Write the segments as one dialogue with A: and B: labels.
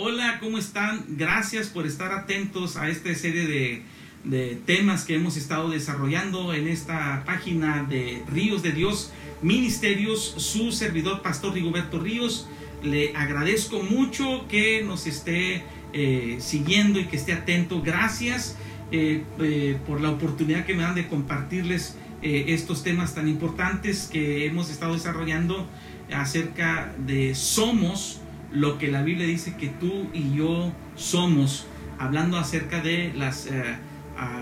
A: Hola, ¿cómo están? Gracias por estar atentos a esta serie de, temas que hemos estado desarrollando en esta página de Ríos de Dios Ministerios, su servidor Pastor Rigoberto Ríos. Le agradezco mucho que nos esté eh, siguiendo y que esté atento. Gracias eh, eh, por la oportunidad que me dan de compartirles estos temas tan importantes que hemos estado desarrollando acerca de somos lo que la Biblia dice que tú y yo somos, hablando acerca de las eh,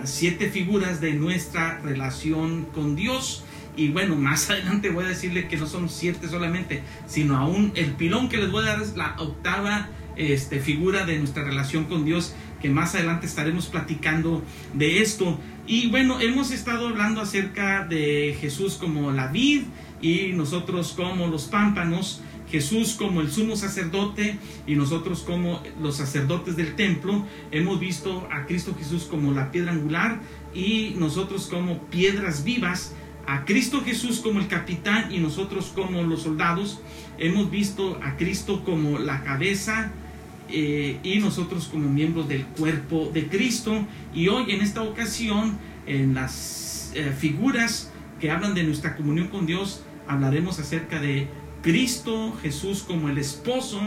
A: siete figuras de nuestra relación con Dios. Y bueno, más adelante voy a decirle que no son siete solamente, sino aún el pilón que les voy a dar es la octava este, figura de nuestra relación con Dios, que más adelante estaremos platicando de esto. Y bueno, hemos estado hablando acerca de Jesús como la vid y nosotros como los pámpanos. Jesús como el sumo sacerdote y nosotros como los sacerdotes del templo. Hemos visto a Cristo Jesús como la piedra angular y nosotros como piedras vivas. A Cristo Jesús como el capitán y nosotros como los soldados. Hemos visto a Cristo como la cabeza eh, y nosotros como miembros del cuerpo de Cristo. Y hoy en esta ocasión, en las eh, figuras que hablan de nuestra comunión con Dios, hablaremos acerca de Cristo Jesús como el esposo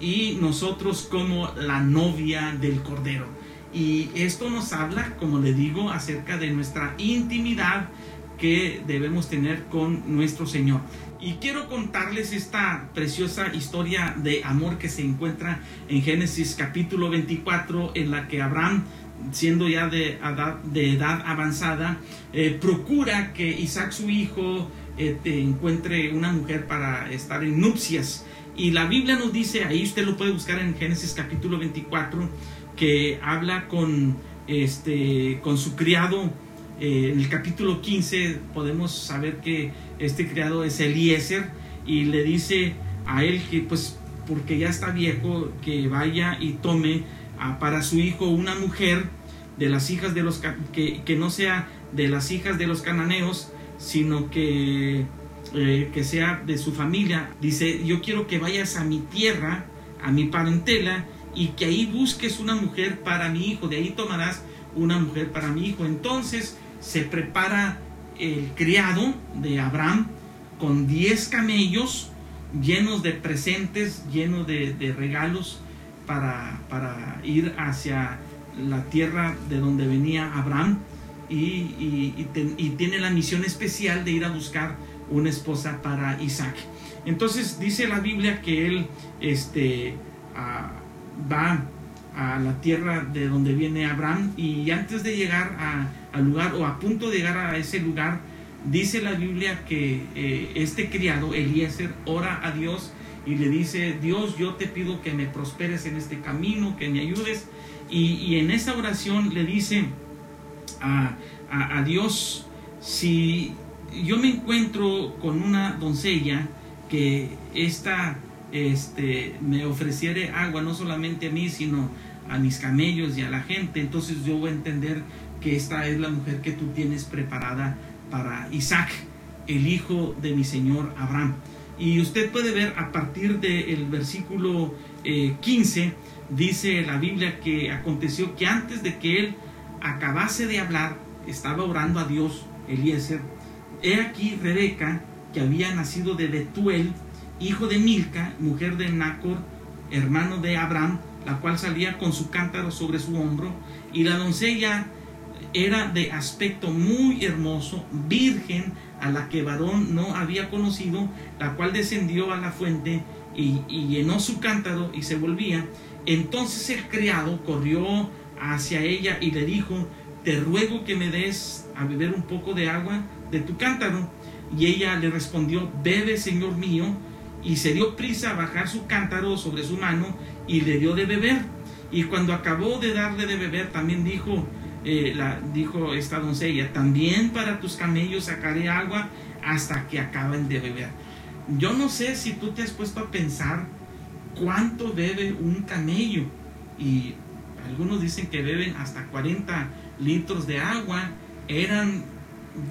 A: y nosotros como la novia del Cordero. Y esto nos habla, como le digo, acerca de nuestra intimidad que debemos tener con nuestro Señor. Y quiero contarles esta preciosa historia de amor que se encuentra en Génesis capítulo 24, en la que Abraham, siendo ya de edad, avanzada, eh, procura que Isaac su hijo eh, encuentre una mujer para estar en nupcias. Y la Biblia nos dice, ahí usted lo puede buscar en Génesis capítulo 24, que habla con, este, con su criado. Eh, en el capítulo 15 podemos saber que este criado es Eliezer y le dice a él que pues porque ya está viejo que vaya y tome para su hijo una mujer de las hijas de los que, que no sea de las hijas de los cananeos sino que, eh, que sea de su familia. Dice, yo quiero que vayas a mi tierra, a mi parentela, y que ahí busques una mujer para mi hijo, de ahí tomarás una mujer para mi hijo. Entonces se prepara el criado de Abraham con 10 camellos llenos de presentes, llenos de, regalos para, para ir hacia la tierra de donde venía Abraham y, tiene la misión especial de ir a buscar una esposa para Isaac. Entonces dice la Biblia que él este, va a la tierra de donde viene Abraham y antes de llegar al lugar o a punto de llegar a ese lugar, dice la Biblia que eh, este criado, Eliezer, ora a Dios y le dice, Dios, yo te pido que me prosperes en este camino, que me ayudes. Y en esa oración le dice, a, Dios, si yo me encuentro con una doncella que esta este, me ofreciere agua no solamente a mí, sino a mis camellos y a la gente, entonces yo voy a entender que esta es la mujer que tú tienes preparada para Isaac, el hijo de mi señor Abraham. Y usted puede ver a partir del versículo 15, eh, dice la Biblia que aconteció que antes de que él acabase de hablar, estaba orando a Dios, Eliezer, he aquí Rebeca, que había nacido de Betuel, hijo de Milca, mujer de Nacor, hermano de Abraham, la cual salía con su cántaro sobre su hombro, y la doncella era de aspecto muy hermoso, virgen, a la que varón no había conocido, la cual descendió a la fuente y, y llenó su cántaro y se volvía. Entonces el criado corrió hacia ella y le dijo, te ruego que me des a beber un poco de agua de tu cántaro. Y ella le respondió, bebe, Señor mío, y se dio prisa a bajar su cántaro sobre su mano y le dio de beber. Y cuando acabó de darle de beber, también dijo, eh, la, dijo esta doncella, también para tus camellos sacaré agua hasta que acaben de beber. Yo no sé si tú te has puesto a pensar cuánto bebe un camello. Y algunos dicen que beben hasta 40 litros de agua. Eran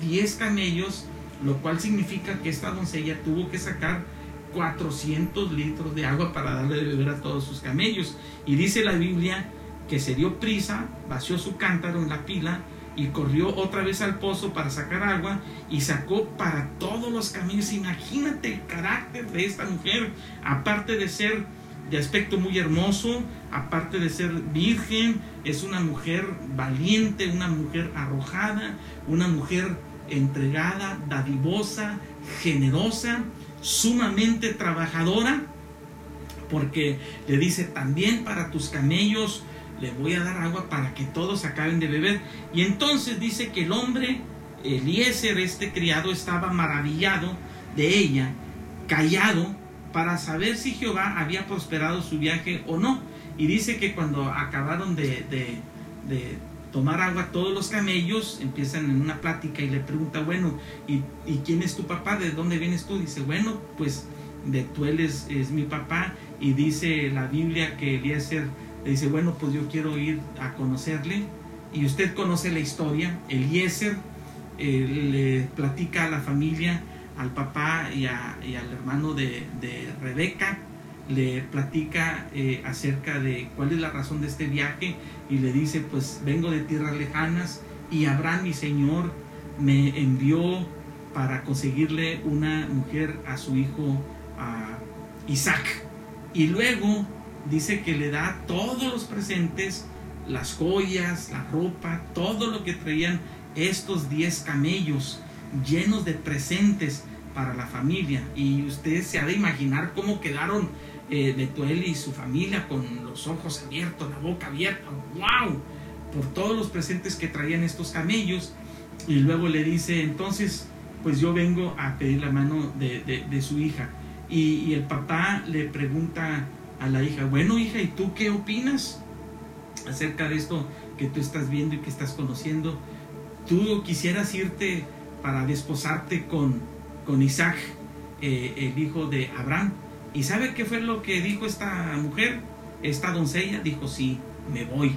A: 10 camellos, lo cual significa que esta doncella tuvo que sacar 400 litros de agua para darle de beber a todos sus camellos. Y dice la Biblia que se dio prisa, vació su cántaro en la pila y corrió otra vez al pozo para sacar agua y sacó para todos los camellos. Imagínate el carácter de esta mujer, aparte de ser de aspecto muy hermoso, aparte de ser virgen, es una mujer valiente, una mujer arrojada, una mujer entregada, dadivosa, generosa, sumamente trabajadora, porque le dice también para tus camellos le voy a dar agua para que todos acaben de beber. Y entonces dice que el hombre, Eliezer, este criado, estaba maravillado de ella, callado, para saber si Jehová había prosperado su viaje o no. Y dice que cuando acabaron de, de, tomar agua todos los camellos, empiezan en una plática y le pregunta, bueno, ¿y, ¿y, quién es tu papá? ¿De dónde vienes tú? Dice, bueno, pues de tú es, es mi papá. Y dice la Biblia que Eliezer le dice, bueno, pues yo quiero ir a conocerle. Y usted conoce la historia. Eliezer eh, le platica a la familia, al papá y, al hermano de, Rebeca, le platica eh, acerca de cuál es la razón de este viaje y le dice, pues vengo de tierras lejanas y Abraham, mi señor, me envió para conseguirle una mujer a su hijo a Isaac. Y luego dice que le da todos los presentes, las joyas, la ropa, todo lo que traían estos 10 camellos llenos de presentes para la familia. Y usted se ha de imaginar cómo quedaron eh, Betuel y su familia con los ojos abiertos, la boca abierta. ¡Wow! Por todos los presentes que traían estos camellos. Y luego le dice, entonces, pues yo vengo a pedir la mano de, su hija. Y el papá le pregunta a la hija, bueno hija, ¿y tú qué opinas acerca de esto que tú estás viendo y que estás conociendo? ¿Tú quisieras irte para desposarte con, con Isaac, eh, el hijo de Abraham? ¿Y sabe qué fue lo que dijo esta mujer? Esta doncella dijo, sí, me voy.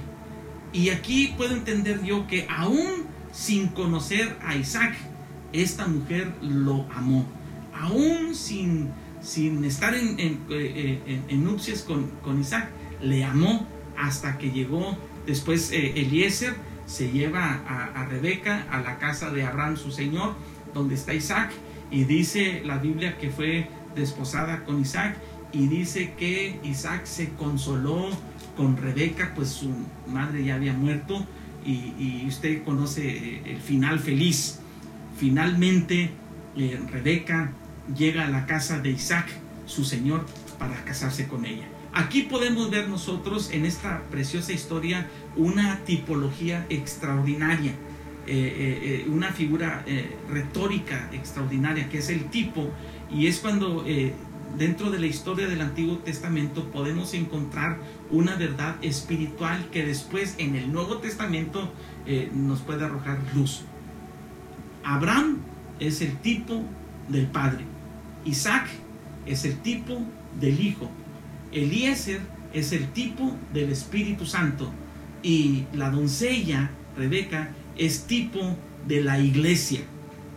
A: Y aquí puedo entender yo que aún sin conocer a Isaac, esta mujer lo amó. Aún sin sin estar en, en, eh, en, nupcias con, con, Isaac, le amó hasta que llegó después eh, Eliezer, se lleva a, Rebeca a la casa de Abraham, su señor, donde está Isaac, y dice la Biblia que fue desposada con Isaac, y dice que Isaac se consoló con Rebeca, pues su madre ya había muerto, y, usted conoce eh, el final feliz. Finalmente, Rebeca llega a la casa de Isaac, su señor, para casarse con ella. Aquí podemos ver nosotros en esta preciosa historia una tipología extraordinaria, eh, eh, eh, una figura retórica extraordinaria, que es el tipo, y es cuando dentro de la historia del Antiguo Testamento podemos encontrar una verdad espiritual que después en el Nuevo Testamento nos puede arrojar luz. Abraham es el tipo del Padre. Isaac es el tipo del Hijo. Eliezer es el tipo del Espíritu Santo. Y la doncella, Rebeca, es tipo de la iglesia.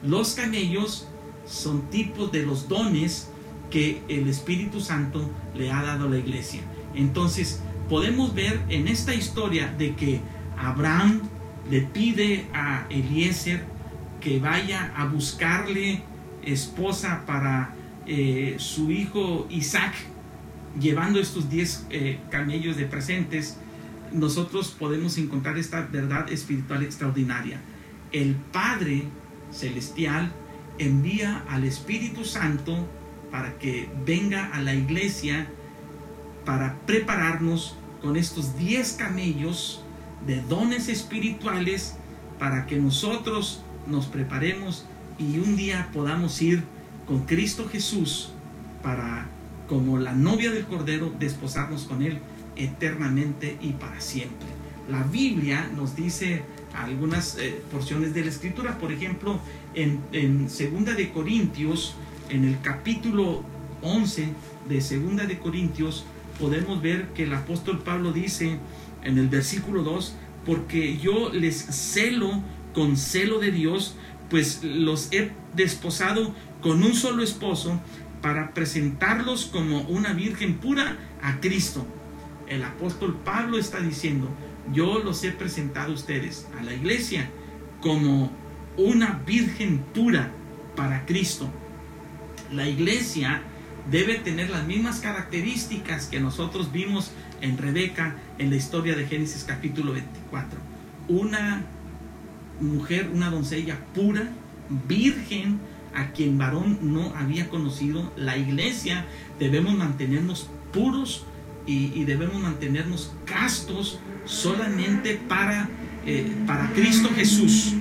A: Los camellos son tipos de los dones que el Espíritu Santo le ha dado a la iglesia. Entonces, podemos ver en esta historia de que Abraham le pide a Eliezer que vaya a buscarle esposa para eh, su hijo Isaac, llevando estos 10 eh, camellos de presentes, nosotros podemos encontrar esta verdad espiritual extraordinaria. El Padre Celestial envía al Espíritu Santo para que venga a la iglesia para prepararnos con estos 10 camellos de dones espirituales para que nosotros nos preparemos y un día podamos ir con Cristo Jesús para, como la novia del Cordero, desposarnos con Él eternamente y para siempre. La Biblia nos dice algunas eh, porciones de la Escritura, por ejemplo, en, en Segunda de Corintios, en el capítulo 11 de Segunda de Corintios, podemos ver que el apóstol Pablo dice en el versículo 2, porque yo les celo con celo de Dios, pues los he desposado con un solo esposo para presentarlos como una virgen pura a Cristo. El apóstol Pablo está diciendo, yo los he presentado a ustedes, a la iglesia, como una virgen pura para Cristo. La iglesia debe tener las mismas características que nosotros vimos en Rebeca en la historia de Génesis capítulo 24. Una mujer, una doncella pura, virgen, a quien varón no había conocido. La iglesia debemos mantenernos puros y, debemos mantenernos castos solamente para, eh, para Cristo Jesús.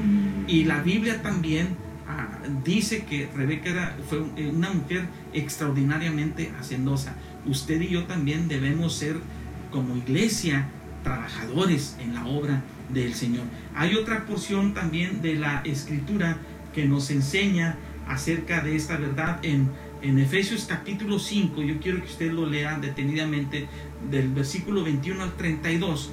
A: Y la Biblia también ah, dice que Rebeca fue una mujer extraordinariamente hacendosa. Usted y yo también debemos ser como iglesia trabajadores en la obra del Señor. Hay otra porción también de la escritura que nos enseña acerca de esta verdad en, en Efesios capítulo 5. Yo quiero que usted lo lea detenidamente del versículo 21 al 32.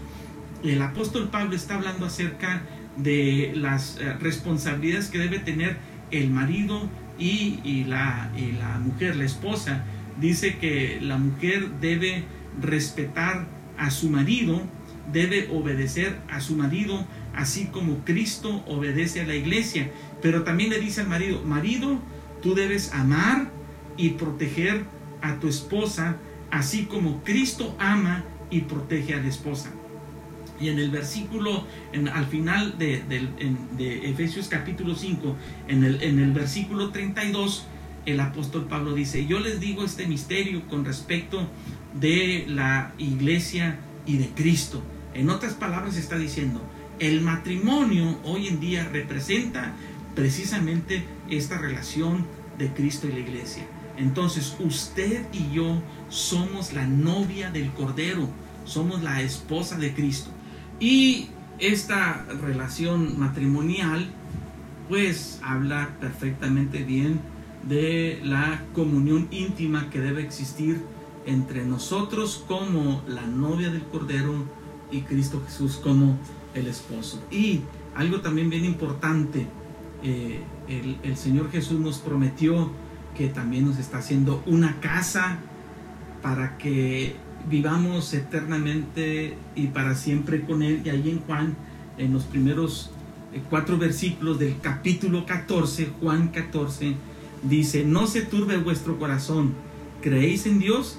A: El apóstol Pablo está hablando acerca de las eh, responsabilidades que debe tener el marido y, la, y la mujer, la esposa. Dice que la mujer debe respetar a su marido, debe obedecer a su marido, así como Cristo obedece a la iglesia. Pero también le dice al marido, marido, tú debes amar y proteger a tu esposa, así como Cristo ama y protege a la esposa. Y en el versículo, en, al final de, de, Efesios capítulo 5, en el, en el versículo 32, el apóstol Pablo dice, yo les digo este misterio con respecto de la iglesia y de Cristo. En otras palabras está diciendo, el matrimonio hoy en día representa precisamente esta relación de Cristo y la iglesia. Entonces usted y yo somos la novia del Cordero, somos la esposa de Cristo. Y esta relación matrimonial pues habla perfectamente bien de la comunión íntima que debe existir entre nosotros como la novia del Cordero y Cristo Jesús como el esposo. Y algo también bien importante, eh, el, Señor Jesús nos prometió que también nos está haciendo una casa para que vivamos eternamente y para siempre con Él. Y ahí en Juan, en los primeros eh, cuatro versículos del capítulo 14, Juan 14, dice, no se turbe vuestro corazón, creéis en Dios,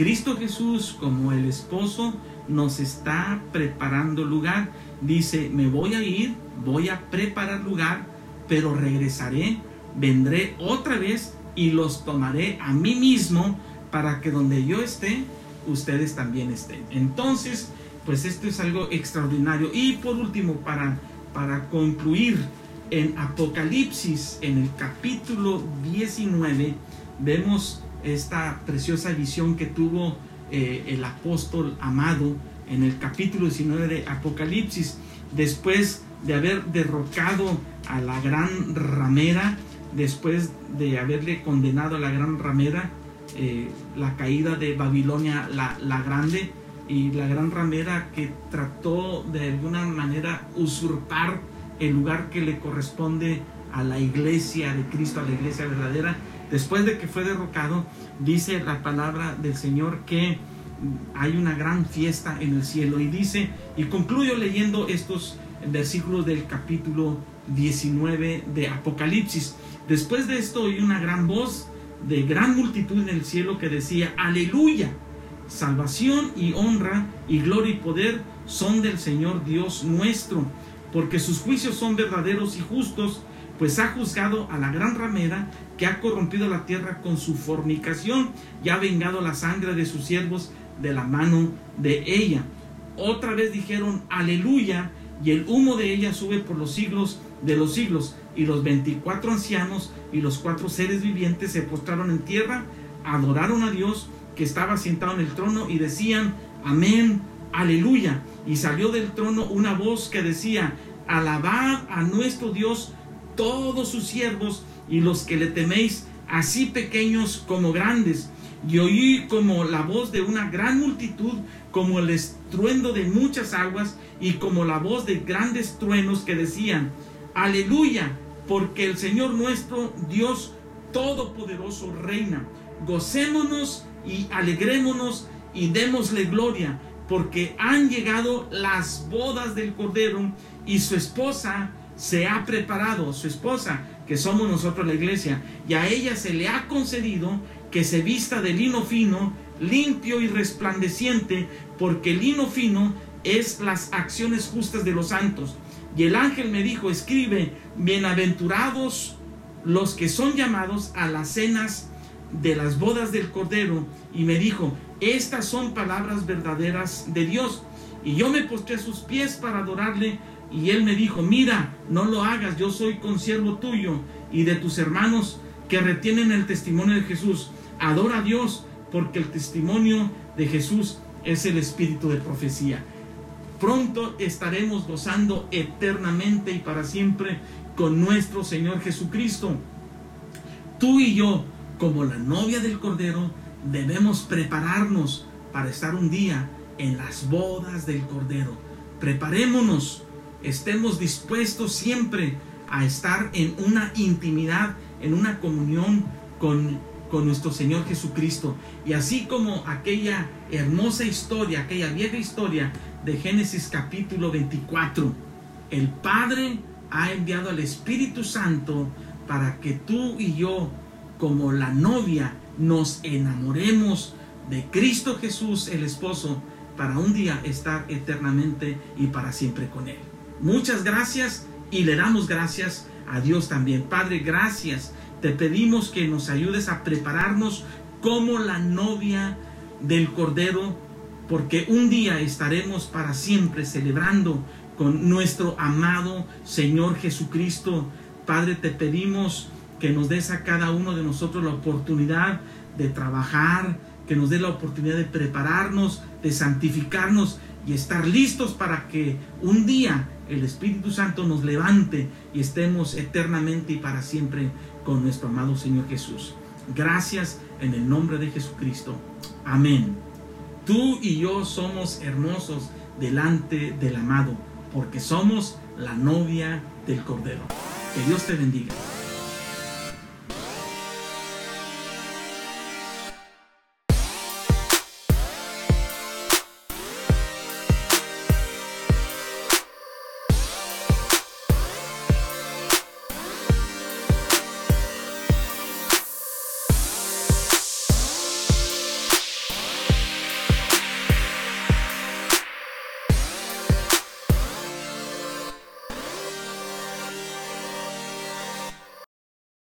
A: Cristo Jesús, como el esposo, nos está preparando lugar. Dice, me voy a ir, voy a preparar lugar, pero regresaré, vendré otra vez y los tomaré a mí mismo para que donde yo esté, ustedes también estén. Entonces, pues esto es algo extraordinario. Y por último, para, para concluir, en Apocalipsis, en el capítulo 19, vemos esta preciosa visión que tuvo eh, el apóstol amado en el capítulo 19 de Apocalipsis, después de haber derrocado a la gran ramera, después de haberle condenado a la gran ramera, eh, la caída de Babilonia la, la grande y la gran ramera que trató de alguna manera usurpar el lugar que le corresponde a la iglesia de Cristo, a la iglesia verdadera, Después de que fue derrocado, dice la palabra del Señor que hay una gran fiesta en el cielo. Y dice, y concluyo leyendo estos versículos del capítulo 19 de Apocalipsis. Después de esto oí una gran voz de gran multitud en el cielo que decía, aleluya, salvación y honra y gloria y poder son del Señor Dios nuestro, porque sus juicios son verdaderos y justos, pues ha juzgado a la gran ramera que ha corrompido la tierra con su fornicación y ha vengado la sangre de sus siervos de la mano de ella. Otra vez dijeron, aleluya, y el humo de ella sube por los siglos de los siglos. Y los veinticuatro ancianos y los cuatro seres vivientes se postraron en tierra, adoraron a Dios que estaba sentado en el trono y decían, amén, aleluya. Y salió del trono una voz que decía, alabad a nuestro Dios todos sus siervos y los que le teméis, así pequeños como grandes. Y oí como la voz de una gran multitud, como el estruendo de muchas aguas y como la voz de grandes truenos que decían, aleluya, porque el Señor nuestro Dios Todopoderoso reina. Gocémonos y alegrémonos y démosle gloria, porque han llegado las bodas del Cordero y su esposa se ha preparado, su esposa, que somos nosotros la iglesia, y a ella se le ha concedido que se vista de lino fino, limpio y resplandeciente, porque el lino fino es las acciones justas de los santos. Y el ángel me dijo, escribe, bienaventurados los que son llamados a las cenas de las bodas del Cordero. Y me dijo, estas son palabras verdaderas de Dios. Y yo me postré a sus pies para adorarle. Y él me dijo, mira, no lo hagas, yo soy consiervo tuyo y de tus hermanos que retienen el testimonio de Jesús. Adora a Dios, porque el testimonio de Jesús es el espíritu de profecía. Pronto estaremos gozando eternamente y para siempre con nuestro Señor Jesucristo. Tú y yo, como la novia del Cordero, debemos prepararnos para estar un día en las bodas del Cordero. Preparémonos estemos dispuestos siempre a estar en una intimidad, en una comunión con, con nuestro Señor Jesucristo. Y así como aquella hermosa historia, aquella vieja historia de Génesis capítulo 24, el Padre ha enviado al Espíritu Santo para que tú y yo, como la novia, nos enamoremos de Cristo Jesús, el esposo, para un día estar eternamente y para siempre con Él. Muchas gracias y le damos gracias a Dios también. Padre, gracias. Te pedimos que nos ayudes a prepararnos como la novia del Cordero, porque un día estaremos para siempre celebrando con nuestro amado Señor Jesucristo. Padre, te pedimos que nos des a cada uno de nosotros la oportunidad de trabajar, que nos dé la oportunidad de prepararnos, de santificarnos y estar listos para que un día el Espíritu Santo nos levante y estemos eternamente y para siempre con nuestro amado Señor Jesús. Gracias en el nombre de Jesucristo. Amén. Tú y yo somos hermosos delante del amado, porque somos la novia del Cordero. Que Dios te bendiga.